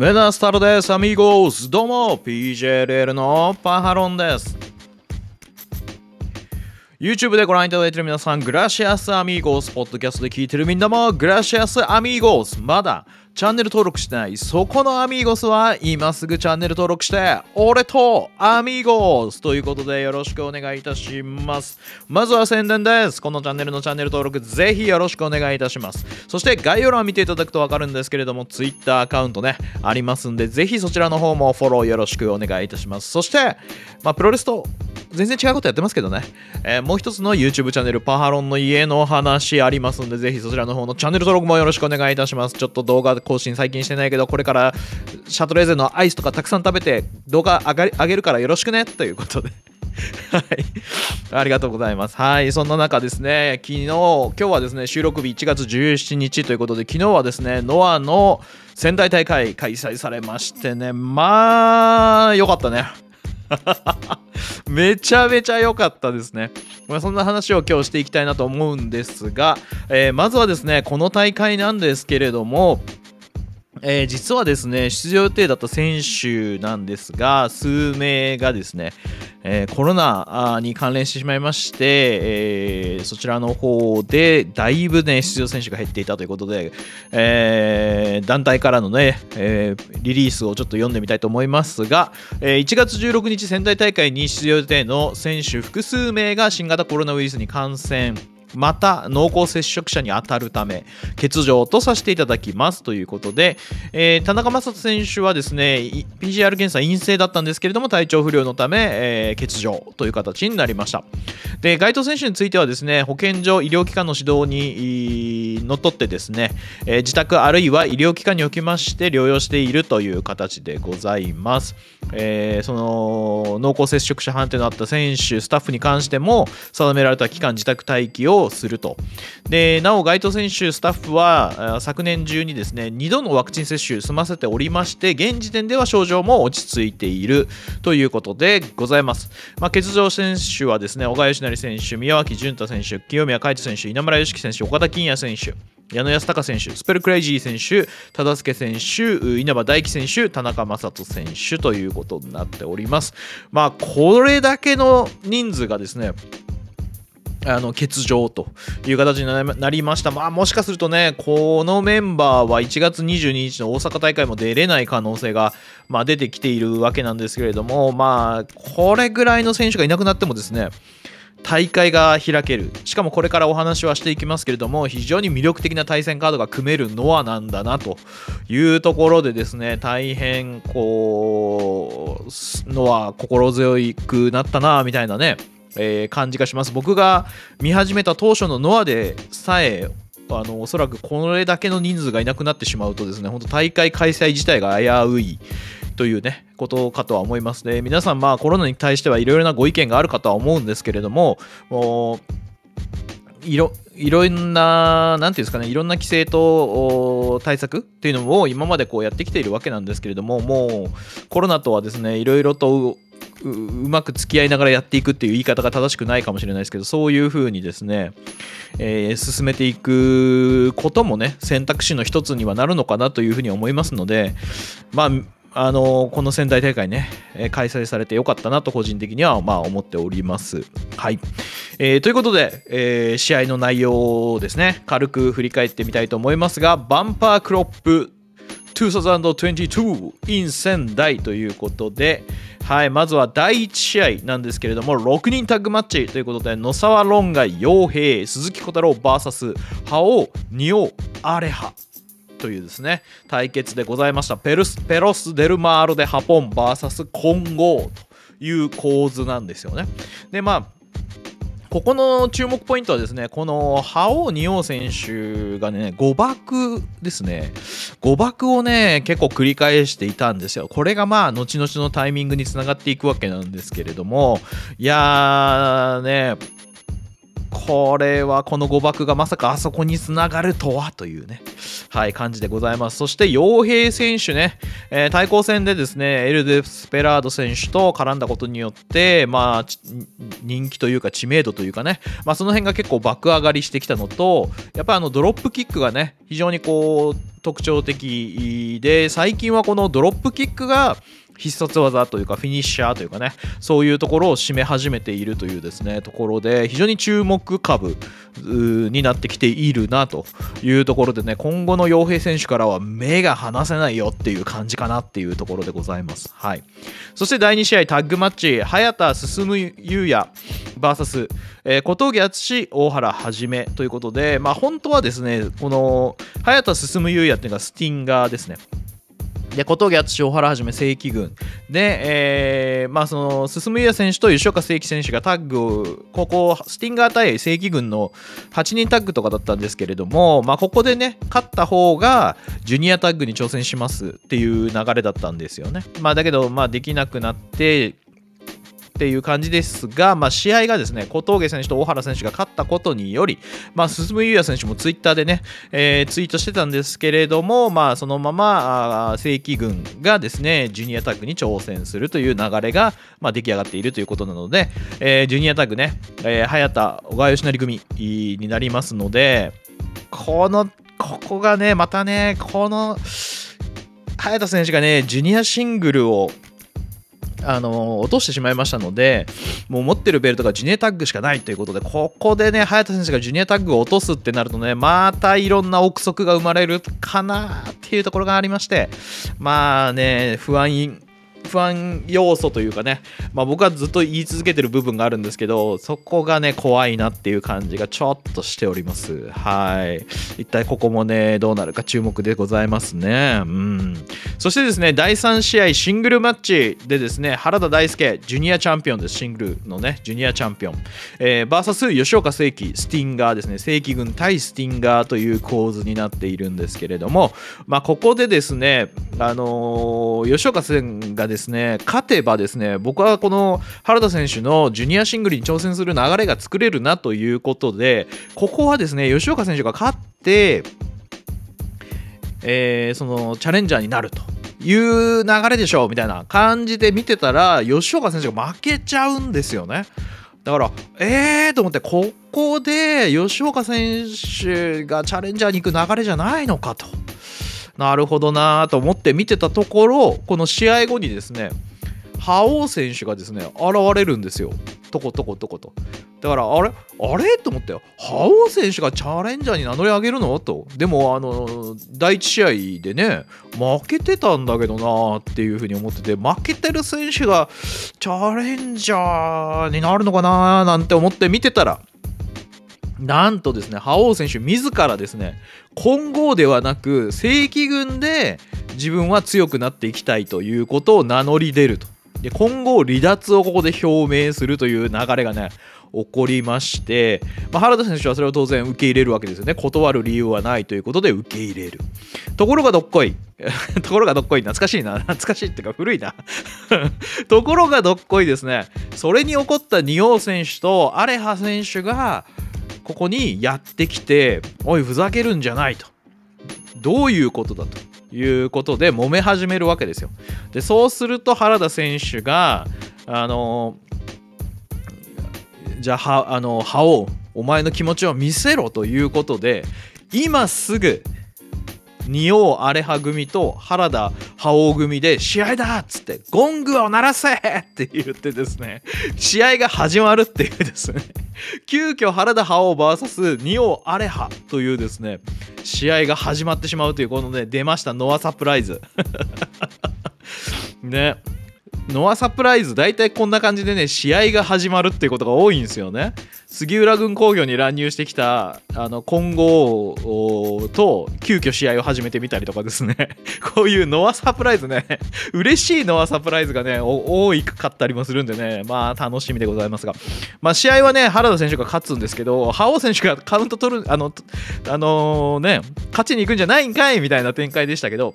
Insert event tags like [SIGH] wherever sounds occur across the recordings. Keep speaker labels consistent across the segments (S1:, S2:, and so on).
S1: メナスタルです、アミーゴス。どうも、PJLL のパハロンです。YouTube でご覧いただいている皆さん、グラシアスアミーゴス。ポッドキャストで聞いているみんなも、グラシアスアミーゴス。まだチャンネル登録してない。そこのアミーゴスは今すぐチャンネル登録して俺とアミーゴス。ということでよろしくお願いいたします。まずは宣伝です。このチャンネルのチャンネル登録ぜひよろしくお願いいたします。そして概要欄を見ていただくとわかるんですけれども Twitter アカウントねありますんでぜひそちらの方もフォローよろしくお願いいたします。そしてまあプロレスと全然違うことやってますけどね、えー、もう一つの YouTube チャンネルパハロンの家の話ありますんでぜひそちらの方のチャンネル登録もよろしくお願いいたします。ちょっと動画更新最近してないけどこれからシャトレーゼのアイスとかたくさん食べて動画上げるからよろしくね？ということで [LAUGHS] はい。ありがとうございます。はい。そんな中ですね、昨日、今日はですね、収録日1月17日ということで、昨日はですね、ノアの仙台大会開催されましてね、まあ、よかったね。[LAUGHS] めちゃめちゃ良かったですね。まあ、そんな話を今日していきたいなと思うんですが、えー、まずはですね、この大会なんですけれども、えー、実はですね、出場予定だった選手なんですが、数名がですね、えー、コロナに関連してしまいまして、えー、そちらの方でだいぶね、出場選手が減っていたということで、え、団体からのね、えリリースをちょっと読んでみたいと思いますが、え1月16日仙台大会に出場予定の選手複数名が新型コロナウイルスに感染。また濃厚接触者に当たるため欠場とさせていただきますということで、えー、田中将人選手はですね PCR 検査陰性だったんですけれども体調不良のため、えー、欠場という形になりました。で該当選手についてはですね保健所医療機関の指導にのっとってですね、えー、自宅あるいは医療機関におきまして療養しているという形でございます、え、その濃厚接触者判定のあった選手スタッフに関しても定められた期間自宅待機ををすると。でなお、該当選手、スタッフは昨年中にですね2度のワクチン接種済ませておりまして、現時点では症状も落ち着いているということでございます。まあ、欠場選手はですね小川義成選手、宮脇潤太選手、清宮海斗選手、稲村良樹選手、岡田金也選手。矢野康隆選手、スペルクレイジー選手、忠助選手、稲葉大輝選手、田中将人選手ということになっております。まあ、これだけの人数がですね、あの欠場という形になりました。まあ、もしかするとね、このメンバーは1月22日の大阪大会も出れない可能性が、まあ、出てきているわけなんですけれども、まあ、これぐらいの選手がいなくなってもですね、大会が開けるしかもこれからお話はしていきますけれども非常に魅力的な対戦カードが組めるノアなんだなというところでですね大変こうノア心強くなったなみたいなねえー、感じがします。僕が見始めた当初のノアでさえあのおそらくこれだけの人数がいなくなってしまうとですね本当大会開催自体が危ういというねことかとは思いますね。皆さんまあコロナに対してはいろいろなご意見があるかとは思うんですけれどももいろいろんな、なんていうんですかね、いろんな規制と対策っていうのを今までこうやってきているわけなんですけれども、もうコロナとはですね、いろいろとうまく付き合いながらやっていくっていう言い方が正しくないかもしれないですけどそういうふうにですね、えー、進めていくこともね選択肢の一つにはなるのかなというふうに思いますのでまああのこの仙台大会ね、開催されてよかったなと個人的にはまあ思っております。はい。えー、ということで、えー、試合の内容をですね、軽く振り返ってみたいと思いますが、バンパークロップ2022 in 仙台ということで、はい、まずは第1試合なんですけれども、6人タッグマッチということで、野沢論外、陽平、鈴木小太郎 VS、覇王、仁王、アレハというですね、対決でございました。ペルスペロス・デルマーロでハポン VS 混合という構図なんですよね。で、まあ、ここの注目ポイントはですね、この覇王二王選手がね、誤爆ですね。誤爆をね、結構繰り返していたんですよ。これがまあ、後々のタイミングにつながっていくわけなんですけれども、いやーね、これはこの誤爆がまさかあそこにつながるとはというね、はい、感じでございます。そして、傭兵選手ね、えー、対抗戦でですね、エルデスペラード選手と絡んだことによって、まあ、人気というか知名度というかね、まあ、その辺が結構爆上がりしてきたのと、やっぱりあのドロップキックがね、非常にこう、特徴的で最近はこのドロップキックが必殺技というかフィニッシャーというかねそういうところを占め始めているというですねところで非常に注目株になってきているなというところでね今後の洋平選手からは目が離せないよっていう感じかなっていうところでございます。はい。そして第2試合タッグマッチ早田進優也 VS、えー、小峠敦大原はじめということでまあ本当はですねこの早田進優也っていうのがスティンガーですね。で小峠敦小原はじめ正規軍。で、えー、まあその進優也選手と吉岡正規選手がタッグをここスティンガー対正規軍の8人タッグとかだったんですけれども、まあ、ここでね勝った方がジュニアタッグに挑戦しますっていう流れだったんですよね、まあ、だけどまあできなくなってっていう感じですが、まあ、試合がですね小峠選手と大原選手が勝ったことにより、まあ、進優也選手もツイッターでね、えー、ツイートしてたんですけれども、まあ、そのまま正規軍がですねジュニアタッグに挑戦するという流れが、まあ、出来上がっているということなので、えー、ジュニアタッグね、えー、早田小川義成組になりますのでこのここがねまたねこの早田選手がねジュニアシングルをあの落としてしまいましたので、もう持ってるベルトがジュニアタッグしかないということで、ここでね、早田選手がジュニアタッグを落とすってなるとね、またいろんな憶測が生まれるかなっていうところがありまして、まあね、不安不安要素というかね、まあ、僕はずっと言い続けてる部分があるんですけどそこがね怖いなっていう感じがちょっとしております。はい。一体ここもねどうなるか注目でございますね。うん。そしてですね第3試合シングルマッチでですね原田大輔ジュニアチャンピオンです。シングルのねジュニアチャンピオン、えー、VS 吉岡正規スティンガーですね。正規軍対スティンガーという構図になっているんですけれどもまあここでですねあのー、吉岡さんがですね勝てばですね僕はこの原田選手のジュニアシングルに挑戦する流れが作れるなということでここはですね吉岡選手が勝ってえー、そのチャレンジャーになるという流れでしょうみたいな感じで見てたら吉岡選手が負けちゃうんですよね。だからえーと思ってここで吉岡選手がチャレンジャーに行く流れじゃないのかと。なるほどなと思って見てたところこの試合後にですね覇王選手がですね現れるんですよ。とことことことだからあれ？あれ？と思ったよ。覇王選手がチャレンジャーに名乗り上げるの？と。でもあの第1試合でね負けてたんだけどなっていうふうに思ってて負けてる選手がチャレンジャーになるのかななんて思って見てたらなんとですね、覇王選手自らですね、混合ではなく正規軍で自分は強くなっていきたいということを名乗り出ると。で、混合離脱をここで表明するという流れがね、起こりまして、まあ、原田選手はそれを当然受け入れるわけですよね。断る理由はないということで受け入れる。ところがどっこい。[LAUGHS] ところがどっこい。懐かしいな。懐かしいっていうか古いな。[LAUGHS] ところがどっこいですね。それに起こった仁王選手とアレハ選手が、ここにやってきておいふざけるんじゃないと。どういうことだということで揉め始めるわけですよ。でそうすると原田選手があのじゃああの覇王お前の気持ちを見せろということで今すぐ仁王アレハ組と原田覇王組で試合だっつってゴングを鳴らせって言ってですね試合が始まるっていうですね急遽原田覇王 VS 仁王アレハというですね試合が始まってしまうというこのね出ましたノアサプライズ。[LAUGHS] ね。ノアサプライズ大体こんな感じでね試合が始まるっていうことが多いんですよね。杉浦軍工業に乱入してきたあの混合と急遽試合を始めてみたりとかですね。[LAUGHS] こういうノアサプライズね嬉しいノアサプライズがね多いかったりもするんでねまあ楽しみでございますが。まあ試合はね原田選手が勝つんですけど覇王選手がカウント取るあのあのー、ね勝ちに行くんじゃないんかいみたいな展開でしたけど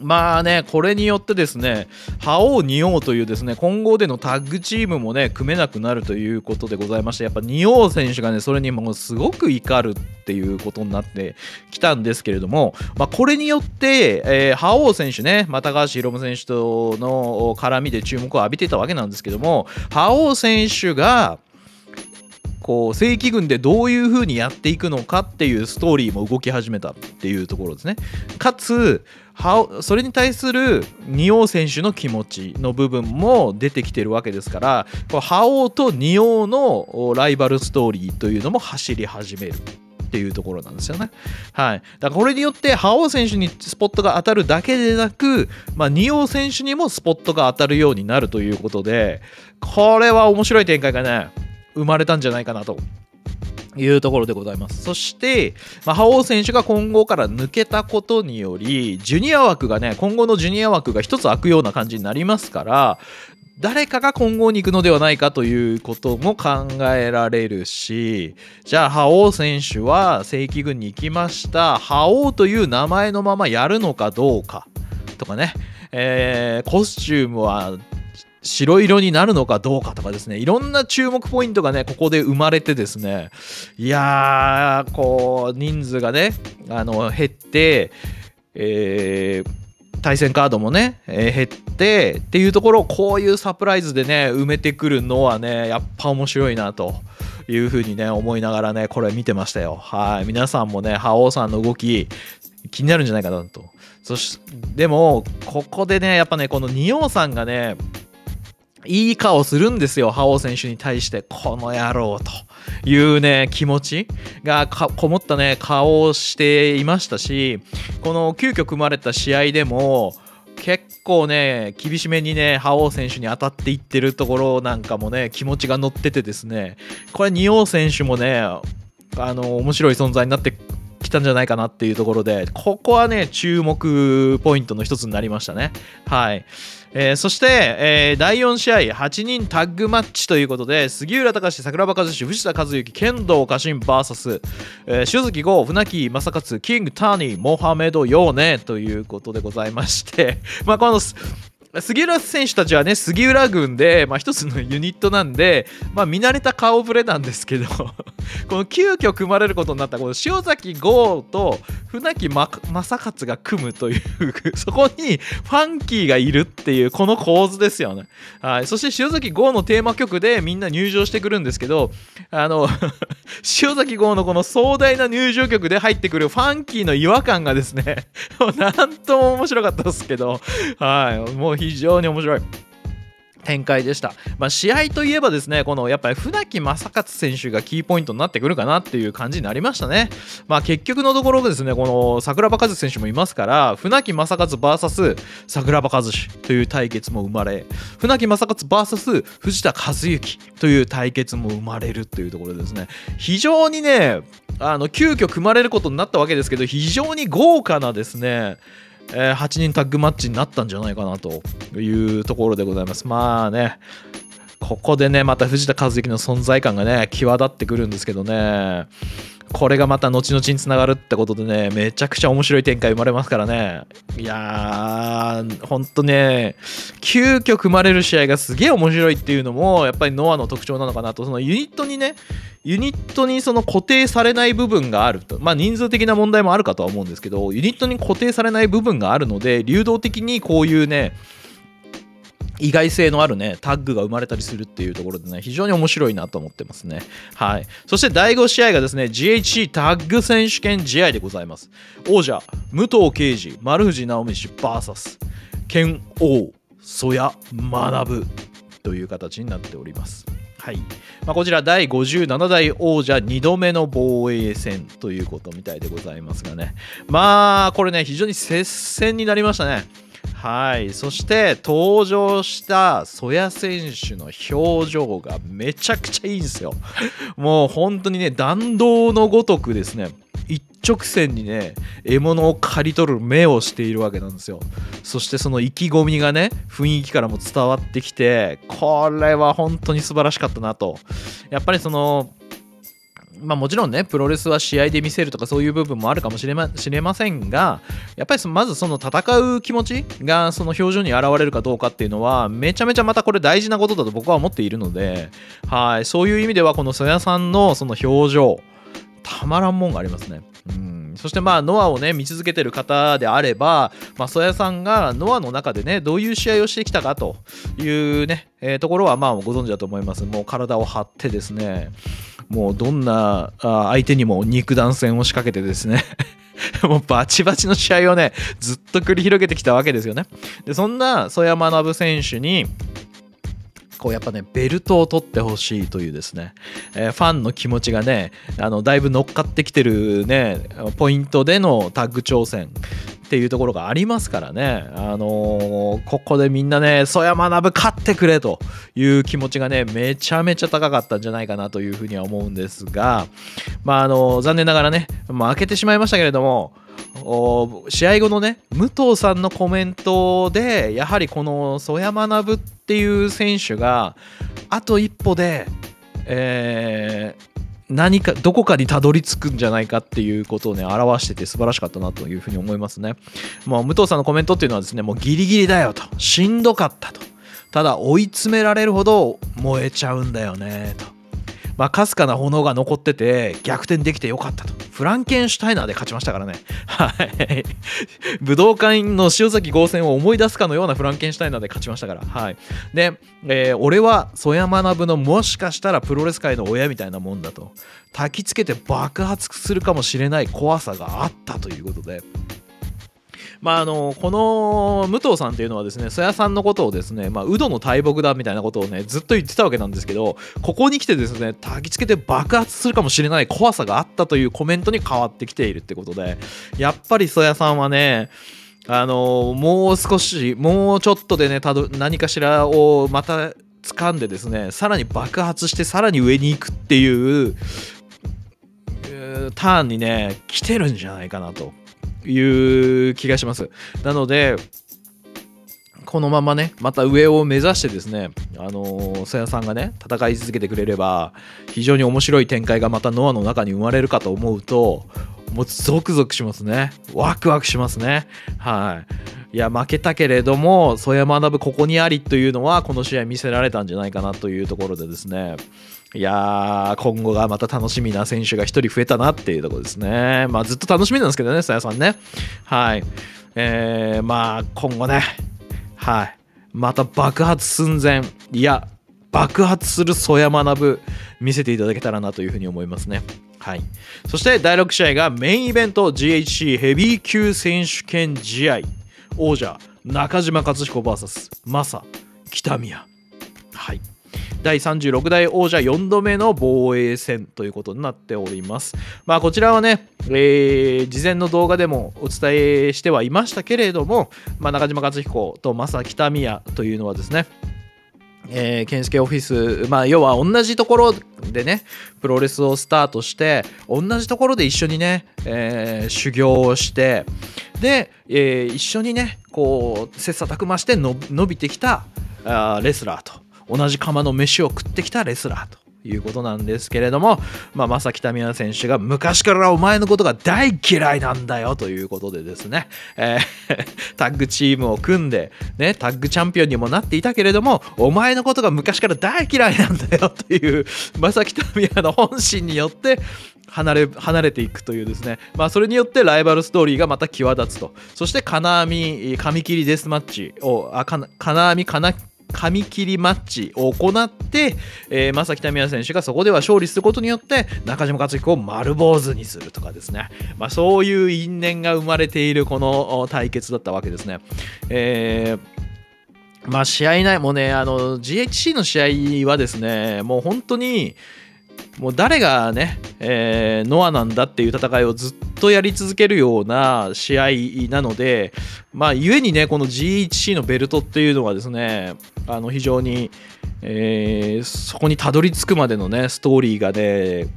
S1: まあね、これによってですね、覇王、仁王というですね、混合でのタッグチームもね、組めなくなるということでございまして、やっぱ仁王選手がね、それにもすごく怒るっていうことになってきたんですけれども、まあ、これによって、えー、覇王選手ね、まあ、高橋宏夢選手との絡みで注目を浴びてたわけなんですけども、覇王選手が、こう正規軍でどういう風にやっていくのかっていうストーリーも動き始めたっていうところですね。かつそれに対する仁王選手の気持ちの部分も出てきてるわけですから覇王と仁王のライバルストーリーというのも走り始めるっていうところなんですよね。はい。だからこれによって、覇王選手にスポットが当たるだけでなく、まあ、仁王選手にもスポットが当たるようになるということで、これは面白い展開がね、生まれたんじゃないかなというところでございます。そして、まあ、覇王選手が今後から抜けたことにより、ジュニア枠がね、今後のジュニア枠が一つ開くような感じになりますから、誰かが今後に行くのではないかということも考えられるし、じゃあ、覇王選手は正規軍に行きました。覇王という名前のままやるのかどうかとかね、えー、コスチュームは白色になるのかどうかとかですね、いろんな注目ポイントがね、ここで生まれてですね、いやー、こう、人数がね、あの、減って、えー、対戦カードもね、えー、減ってっていうところをこういうサプライズでね埋めてくるのはねやっぱ面白いなというふうにね思いながらねこれ見てましたよ。はい。皆さんもね覇王さんの動き気になるんじゃないかなと。そしでもここでねやっぱねこの仁王さんがねいい顔するんですよ、覇王選手に対して、この野郎というね、気持ちがこもったね、顔をしていましたし、この急遽組まれた試合でも、結構ね、厳しめにね、覇王選手に当たっていってるところなんかもね、気持ちが乗っててですね、これ、仁王選手もね、あの、面白い存在になってきたんじゃないかなっていうところで、ここはね、注目ポイントの一つになりましたね。はい。えー、そして、えー、第4試合8人タッグマッチということで杉浦隆桜庭和志藤田和幸剣道家臣 VS、えー、塩月剛船木正勝キングターニーモハメドヨーネということでございまして [LAUGHS] まあこの杉浦選手たちはね、杉浦軍で、まあ、一つの [LAUGHS] ユニットなんで、まあ、見慣れた顔ぶれなんですけど [LAUGHS] この急遽組まれることになったこの塩崎剛と船木正勝が組むという [LAUGHS] そこにファンキーがいるっていうこの構図ですよね。はい、そして塩崎剛のテーマ曲でみんな入場してくるんですけど、あの塩崎剛のこの壮大な入場曲で入ってくるファンキーの違和感がですねなんとも面白かったですけど、はい、もう非常に面白い。展開でした、まあ、試合といえばですねこのやっぱり船木正勝選手がキーポイントになってくるかなっていう感じになりましたね、まあ、結局のところですねこの桜庭和選手もいますから船木正勝 VS 桜庭和志という対決も生まれ船木正勝 VS 藤田和幸という対決も生まれるというところですね。非常にねあの急遽組まれることになったわけですけど非常に豪華なですねえー、8人タッグマッチになったんじゃないかなというところでございます。まあね、ここでね、また藤田和之の存在感がね、際立ってくるんですけどね、これがまた後々につながるってことでね、めちゃくちゃ面白い展開生まれますからね。いやー、ほんとね、急遽組まれる試合がすげえ面白いっていうのも、やっぱりノアの特徴なのかなと、そのユニットにね、ユニットにその固定されない部分があると、まあ人数的な問題もあるかとは思うんですけど、ユニットに固定されない部分があるので、流動的にこういうね、意外性のあるね、タッグが生まれたりするっていうところでね、非常に面白いなと思ってますね。はい。そして第5試合がですね、GHC タッグ選手権試合でございます。王者、武藤敬司、丸藤直美氏 VS、剣王、曽谷学という形になっております。はいまあ、こちら第57代王者2度目の防衛戦ということみたいでございますがねまあこれね非常に接戦になりましたねはい。そして登場した曽谷選手の表情がめちゃくちゃいいんですよ。もう本当にね弾道のごとくですね一直線にね獲物を刈り取る目をしているわけなんですよ。そしてその意気込みがね雰囲気からも伝わってきてこれは本当に素晴らしかったなと。やっぱりそのまあ、もちろんねプロレスは試合で見せるとかそういう部分もあるかもしれましれませんがやっぱりまずその戦う気持ちがその表情に現れるかどうかっていうのはめちゃめちゃまたこれ大事なことだと僕は思っているのではいそういう意味ではこの曽谷さんのその表情たまらんもんがありますね。うんそしてまあノアをね見続けてる方であれば、まあ、曽谷さんがノアの中でねどういう試合をしてきたかというね、えー、ところはまあご存知だと思いますもう体を張ってですねもうどんな相手にも肉弾戦を仕掛けてですね。[LAUGHS] もうバチバチの試合をねずっと繰り広げてきたわけですよね。でそんな曽山学選手にこうやっぱねベルトを取ってほしいというですね、えー、ファンの気持ちがねあのだいぶ乗っかってきてるねポイントでのタッグ挑戦っていうところがありますからね、あのー、ここでみんなね、曽山学勝ってくれという気持ちがね、めちゃめちゃ高かったんじゃないかなというふうには思うんですが、まあ、あのー、残念ながらね、まあ、負けてしまいましたけれども、試合後のね武藤さんのコメントでやはりこの曽山学っていう選手があと一歩で、えー、何かどこかにたどり着くんじゃないかっていうことをね表してて素晴らしかったなというふうに思いますね。もう武藤さんのコメントっていうのはですねもうギリギリだよと。しんどかったと。ただ追い詰められるほど燃えちゃうんだよねと。まあかすかな炎が残ってて逆転できてよかったとフランケンシュタイナーで勝ちましたからね。はい。武道館の塩崎豪戦を思い出すかのようなフランケンシュタイナーで勝ちましたから。はい。で、えー、俺は曽山学のもしかしたらプロレス界の親みたいなもんだと。焚きつけて爆発するかもしれない怖さがあったということで。まあ、あのこの武藤さんっていうのはですね曽谷さんのことをですね、まあ、ウドの大木だみたいなことをねずっと言ってたわけなんですけどここに来てですね焚きつけて爆発するかもしれない怖さがあったというコメントに変わってきているってことでやっぱり曽谷さんはねあのもう少しもうちょっとでねたど何かしらをまた掴んでですねさらに爆発してさらに上に行くっていうターンにね来てるんじゃないかなと。いう気がします。なので、このままね、また上を目指してですね、あのー、瀬谷さんがね、戦い続けてくれれば、非常に面白い展開がまたノアの中に生まれるかと思うと、もうゾクゾクしますね。ワクワクしますね。はい。いや、負けたけれども、曽山学ここにありというのは、この試合見せられたんじゃないかなというところでですね、いやー、今後がまた楽しみな選手が1人増えたなっていうところですね。まあ、ずっと楽しみなんですけどね、さやさんね。はい。えー、まあ、今後ね、はい。また爆発寸前、いや、爆発する曽山学見せていただけたらなというふうに思いますね。はい。そして第6試合がメインイベント GHC ヘビー級選手権試合。王者、中島克彦 VS マサ、北宮。はい。第36代王者4度目の防衛戦ということになっております。まあこちらはね、えー、事前の動画でもお伝えしてはいましたけれども、まあ、中島克彦と正北宮というのはですね、えー、健介オフィス、まあ、要は同じところでね、プロレスをスタートして、同じところで一緒にね、えー、修行をして、で、えー、一緒にね、こう、切磋琢磨して伸びてきたあレスラーと。同じ釜の飯を食ってきたレスラーということなんですけれども、まあ、正木民也選手が昔からお前のことが大嫌いなんだよということでですね、えー、[LAUGHS] タッグチームを組んで、ね、タッグチャンピオンにもなっていたけれども、お前のことが昔から大嫌いなんだよという正木民也の本心によって、離れ離れていくというですね、まあ、それによってライバルストーリーがまた際立つと。そして金網紙切りデスマッチをあ金網金紙切りマッチを行って、えー、正木民也選手がそこでは勝利することによって中島克彦を丸坊主にするとかですね、まあ、そういう因縁が生まれているこの対決だったわけですね。えーまあ試合内もね、あの GHC の試合はですね、もう本当にもう誰がね、えー、ノアなんだっていう戦いをずっとやり続けるような試合なので、まあ、故にね、この G1C のベルトっていうのはですね、あの非常に、えー、そこにたどり着くまでのね、ストーリーがね、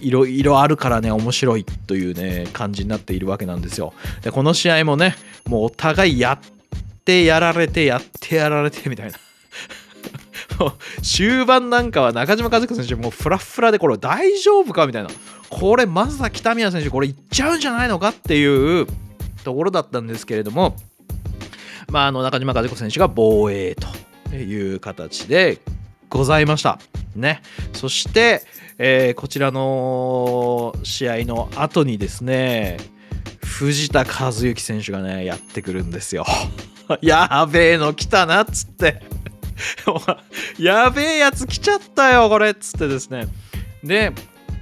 S1: いろいろあるからね、面白いというね、感じになっているわけなんですよ。で、この試合もね、もうお互いやってやられて、やってやられてみたいな。終盤なんかは中島和彦選手もうフラッフラでこれ大丈夫かみたいな。これまずは北宮選手これいっちゃうんじゃないのかっていうところだったんですけれども。まああの中島和彦選手が防衛という形でございました。ね。そして、え、こちらの試合の後にですね藤田和幸選手がねやってくるんですよ。[LAUGHS] やべえの来たなっつって。[LAUGHS] やべえやつ来ちゃったよ、これっつってですね。で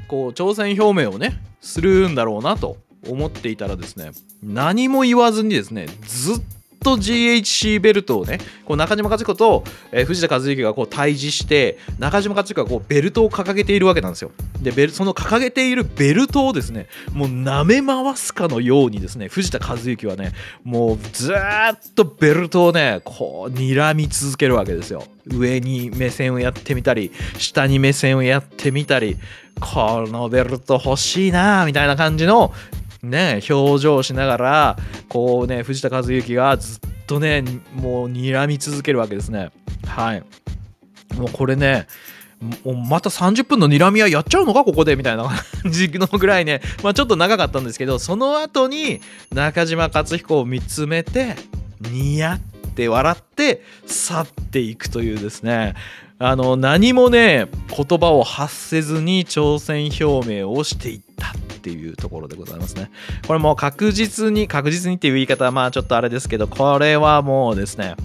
S1: こう挑戦表明をねするんだろうなと思っていたらですね何も言わずにですねずっと GHC ベルトをねこう中島克彦と、えー、藤田和幸がこう対峙して中島克彦がこうベルトを掲げているわけなんですよ。でベルその掲げているベルトをですねもう舐め回すかのようにですね藤田和幸はねもうずっとベルトをねこう睨み続けるわけですよ。上に目線をやってみたり下に目線をやってみたりこのベルト欲しいなみたいな感じのね表情しながらこうね藤田和幸がずっとねもう睨み続けるわけですね。はい。もうこれねまた30分の睨みはやっちゃうのかここでみたいな感じのぐらいね、まあ、ちょっと長かったんですけどその後に中島克彦を見つめてニヤって笑って去っていくというですね。あの何もね言葉を発せずに挑戦表明をしていったっていうところでございますね。これもう確実に確実にっていう言い方はまあちょっとあれですけどこれはもうですね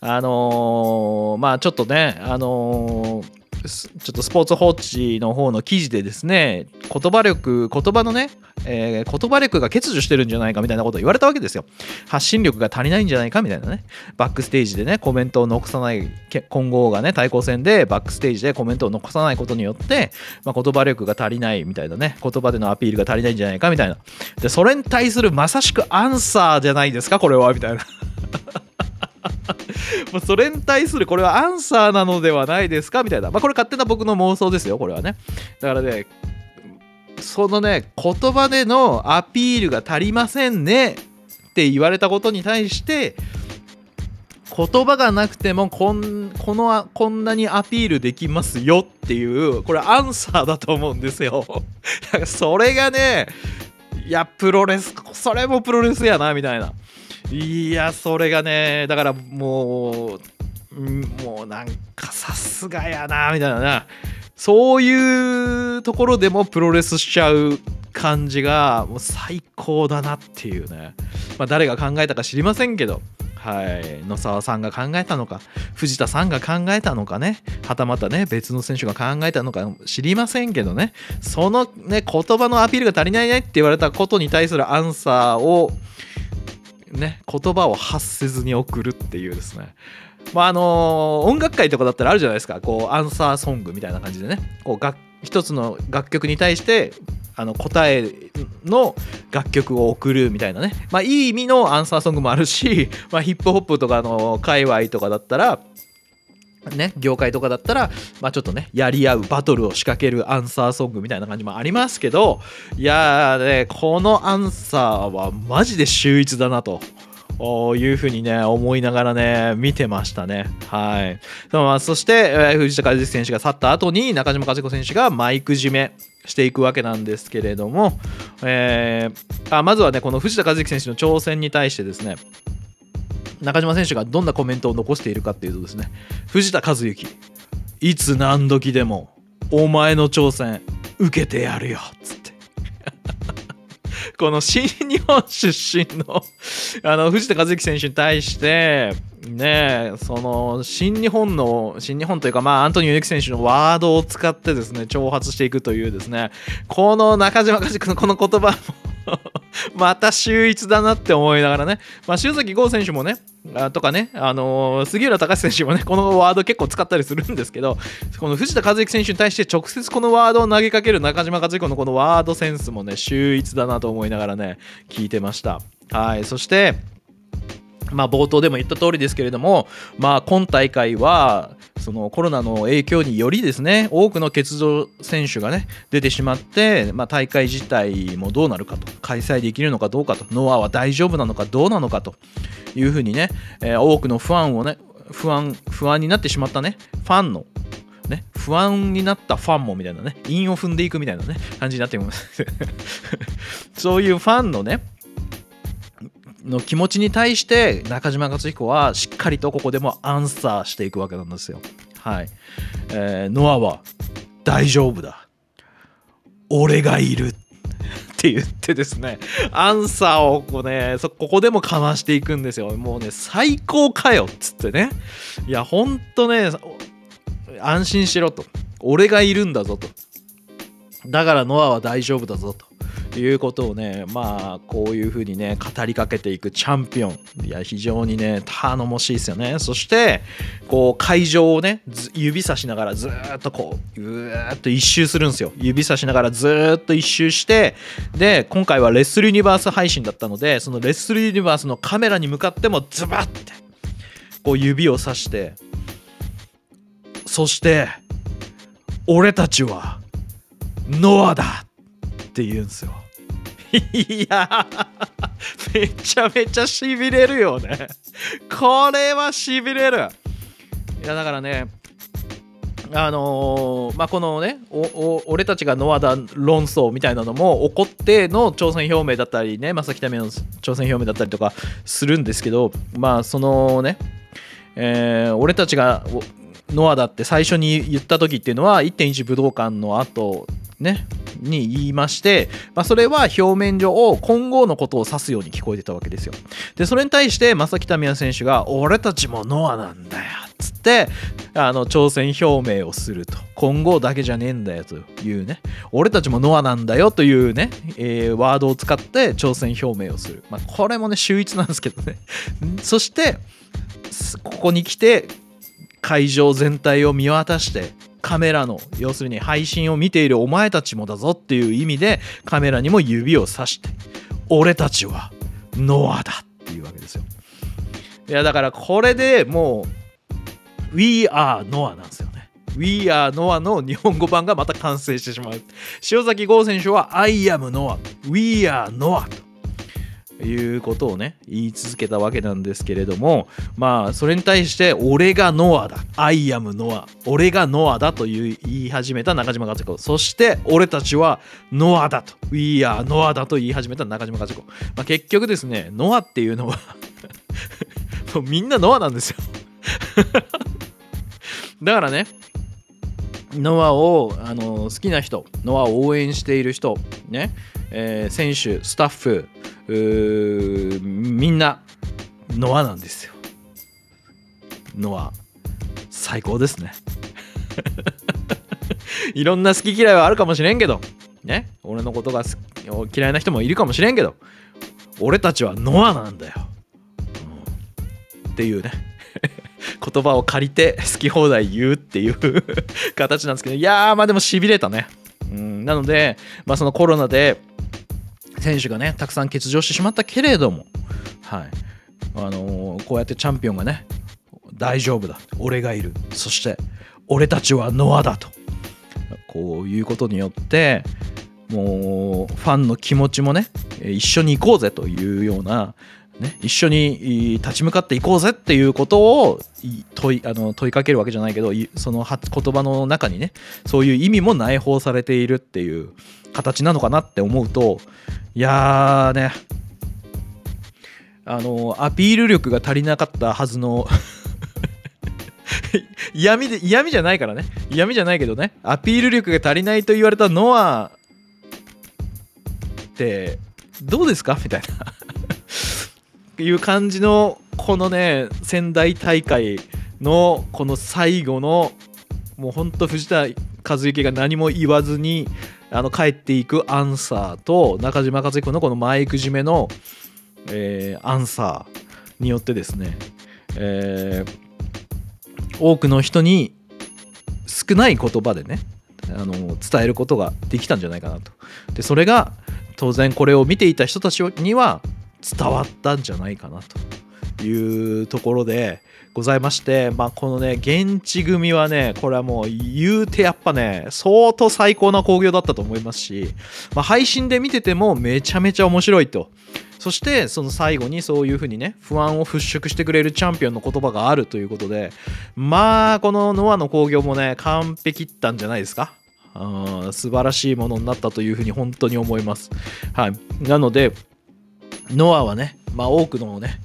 S1: あのー、まあちょっとねあのーちょっとスポーツ報知の方の記事でですね言葉力言葉のね、えー、言葉力が欠如してるんじゃないかみたいなことを言われたわけですよ。発信力が足りないんじゃないかみたいなね。バックステージでねコメントを残さない今後がね対抗戦でバックステージでコメントを残さないことによって、まあ、言葉力が足りないみたいなね言葉でのアピールが足りないんじゃないかみたいな。でそれに対するまさしくアンサーじゃないですかこれはみたいな。まそれに対するこれはアンサーなのではないですか？みたいな。まあこれ勝手な僕の妄想ですよ、これはね。だからね、そのね、言葉でのアピールが足りませんねって言われたことに対して、言葉がなくてもこんこのこんなにアピールできますよっていうこれアンサーだと思うんですよだからそれがねいやプロレスそれもプロレスやなみたいないやそれがねだからもうもうなんかさすがやなみたいなな。そういうところでもプロレスしちゃう感じがもう最高だなっていうね、まあ、誰が考えたか知りませんけど。はい。野沢さんが考えたのか藤田さんが考えたのかね。はたまたね別の選手が考えたのか知りませんけどね。そのね言葉のアピールが足りないねって言われたことに対するアンサーをね言葉を発せずに送るっていうですね。まああの音楽界とかだったらあるじゃないですか。こうアンサーソングみたいな感じでね。こうが一つの楽曲に対してあの答えの楽曲を送るみたいなね。まあいい意味のアンサーソングもあるし、[LAUGHS] まあ、ヒップホップとかの界隈とかだったらね、業界とかだったら、まあ、ちょっとねやり合うバトルを仕掛けるアンサーソングみたいな感じもありますけどいやーねこのアンサーはマジで秀逸だなと。いうふうにね思いながらね見てましたねはいまあそして、えー、藤田和之選手が去った後に中島和子選手がマイク締めしていくわけなんですけれども、えー、あまずはねこの藤田和之選手の挑戦に対してですね中島選手がどんなコメントを残しているかっていうとですね藤田和幸いつ何時でもお前の挑戦受けてやるよっつって。[LAUGHS] この新日本出身のあの藤田和幸選手に対してねその新日本の新日本というかまあアントニオ猪木選手のワードを使ってですね挑発していくというですねこの中島和幸のこの言葉も [LAUGHS] また秀逸だなって思いながらね、まあ、塩崎豪選手もね、あとかね、あのー、杉浦隆選手もね、このワード結構使ったりするんですけど、この藤田和之選手に対して直接このワードを投げかける中島和彦のこのワードセンスもね、秀逸だなと思いながらね、聞いてました。はい、そして、まあ、冒頭でも言った通りですけれども、まあ、今大会はそのコロナの影響によりですね多くの欠場選手がね出てしまって、まあ、大会自体もどうなるかと開催できるのかどうかとノアは大丈夫なのかどうなのかというふうにね、えー、多くの不安をね不安不安になってしまったねファンのね、不安になったファンもみたいなね、韻を踏んでいくみたいなね、感じになっています。[LAUGHS] そういうファンのね、の気持ちに対して中島克彦はしっかりとここでもアンサーしていくわけなんですよ。はい。えー、ノアは大丈夫だ。俺がいる。って言ってですね、アンサーをこうね、そここでもかましていくんですよ。もうね、最高かよっつってね。いや、ほんとね、安心しろと。俺がいるんだぞと。だからノアは大丈夫だぞということをねまあこういうふうにね語りかけていくチャンピオン。いや非常にね頼もしいですよね。そしてこう会場をね指さしながらずっとこううーっと一周するんですよ。指さしながらずっと一周してで今回はレッスルユニバース配信だったのでそのレッスルユニバースのカメラに向かってもズバッてこう指をさしてそして俺たちはノアだって言うんですよ。いやめちゃめちゃしびれるよね。これはしびれる。いやだからね、あのー、まあ、このね俺たちがノアだ論争みたいなのも起こっての挑戦表明だったりね正木民の挑戦表明だったりとかするんですけどまあそのね、えー、俺たちがノアだって最初に言った時っていうのは1.1武道館の後ねに言いまして、まあ、それは表面上を今後のことを指すように聞こえてたわけですよ。でそれに対して正木民也選手が俺たちもノアなんだよっつってあの挑戦表明をすると。今後だけじゃねえんだよというね。俺たちもノアなんだよというね、えー、ワードを使って挑戦表明をする、まあ、これもね秀逸なんですけどね。[LAUGHS] そしてここに来て会場全体を見渡してカメラの要するに配信を見ているお前たちもだぞっていう意味でカメラにも指をさして俺たちはノアだっていうわけですよ。いやだからこれでもう We are Noah なんですよね。We are Noah の日本語版がまた完成してしまう。塩崎豪選手は I am Noah We are Noah と。いうことをね言い続けたわけなんですけれどもまあそれに対して俺がノアだ。I am ノア俺がノアだという言い始めた中島和子。そして俺たちはノアだと。We are ノアだと言い始めた中島和子、まあ、結局ですねノアっていうのは [LAUGHS] みんなノアなんですよ。[LAUGHS] だからねノアをあの好きな人ノアを応援している人ね。えー、選手スタッフみんなノアなんですよ。ノア最高ですね。[LAUGHS] いろんな好き嫌いはあるかもしれんけど。ね？俺のことが嫌いな人もいるかもしれんけど。俺たちはノアなんだよ、うん、っていうね。[LAUGHS] 言葉を借りて好き放題言うっていう [LAUGHS] 形なんですけど。いやーまあでもしびれたね、なので、まあ、そのコロナで選手がねたくさん欠場してしまったけれども、はい。あのー、こうやってチャンピオンがね大丈夫だ。俺がいる。そして俺たちはノアだと。こういうことによってもうファンの気持ちもね一緒に行こうぜというような、ね、一緒に立ち向かっていこうぜっていうことを問いあの問いかけるわけじゃないけどその言葉の中にねそういう意味も内包されているっていう形なのかなって思うといやーねあのアピール力が足りなかったはずの [LAUGHS] 嫌味で嫌味じゃないからね嫌味じゃないけどねアピール力が足りないと言われたノアってどうですか？みたいな。いう感じのこのね仙台大会のこの最後のもうほんと藤田和幸が何も言わずにあの帰っていくアンサーと中島和彦のこのマイク締めの、えー、アンサーによってですね、えー、多くの人に少ない言葉でねあの伝えることができたんじゃないかなと。でそれが当然これを見ていた人たちには伝わったんじゃないかなというところでございまして、まあ、このね、現地組はね、これはもう言うてやっぱね、相当最高な興行だったと思いますし、まあ、配信で見ててもめちゃめちゃ面白いと。そしてその最後にそういう風にね不安を払拭してくれるチャンピオンの言葉があるということでまあこのノアの興行もね完璧ったんじゃないですか？うん素晴らしいものになったというふうに本当に思います。はい、なのでノアはね、まあ、多くのね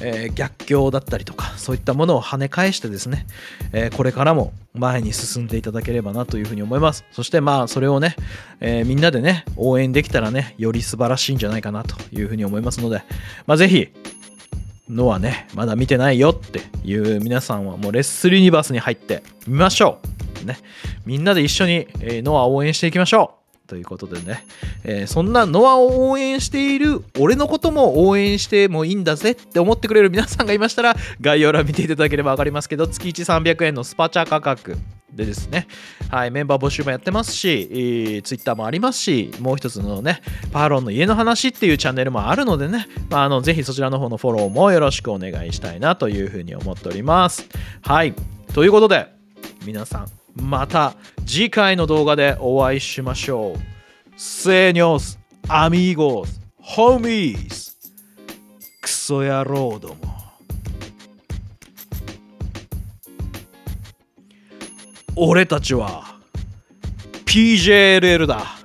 S1: えー、逆境だったりとかそういったものを跳ね返してですね、えー、これからも前に進んでいただければなというふうに思います。そしてまあそれをね、えー、みんなでね応援できたらねより素晴らしいんじゃないかなというふうに思いますので、まあ、ぜひノアねまだ見てないよっていう皆さんはもうレッスルユニバースに入ってみましょう。ね。みんなで一緒に、えノア応援していきましょう。ということでね、えーそんなノアを応援している俺のことも応援してもいいんだぜって思ってくれる皆さんがいましたら概要欄見ていただければ分かりますけど月1300円のスパチャ価格でですね、はい、メンバー募集もやってますし、えー、Twitter もありますしもう一つのねパーロンの家の話っていうチャンネルもあるのでね、まあ、あのぜひそちらの方のフォローもよろしくお願いしたいなというふうに思っております。はいということで皆さんまた次回の動画でお会いしましょう。セニョス、アミーゴス、ホーミース、クソ野郎ども。俺たちは PJLL だ。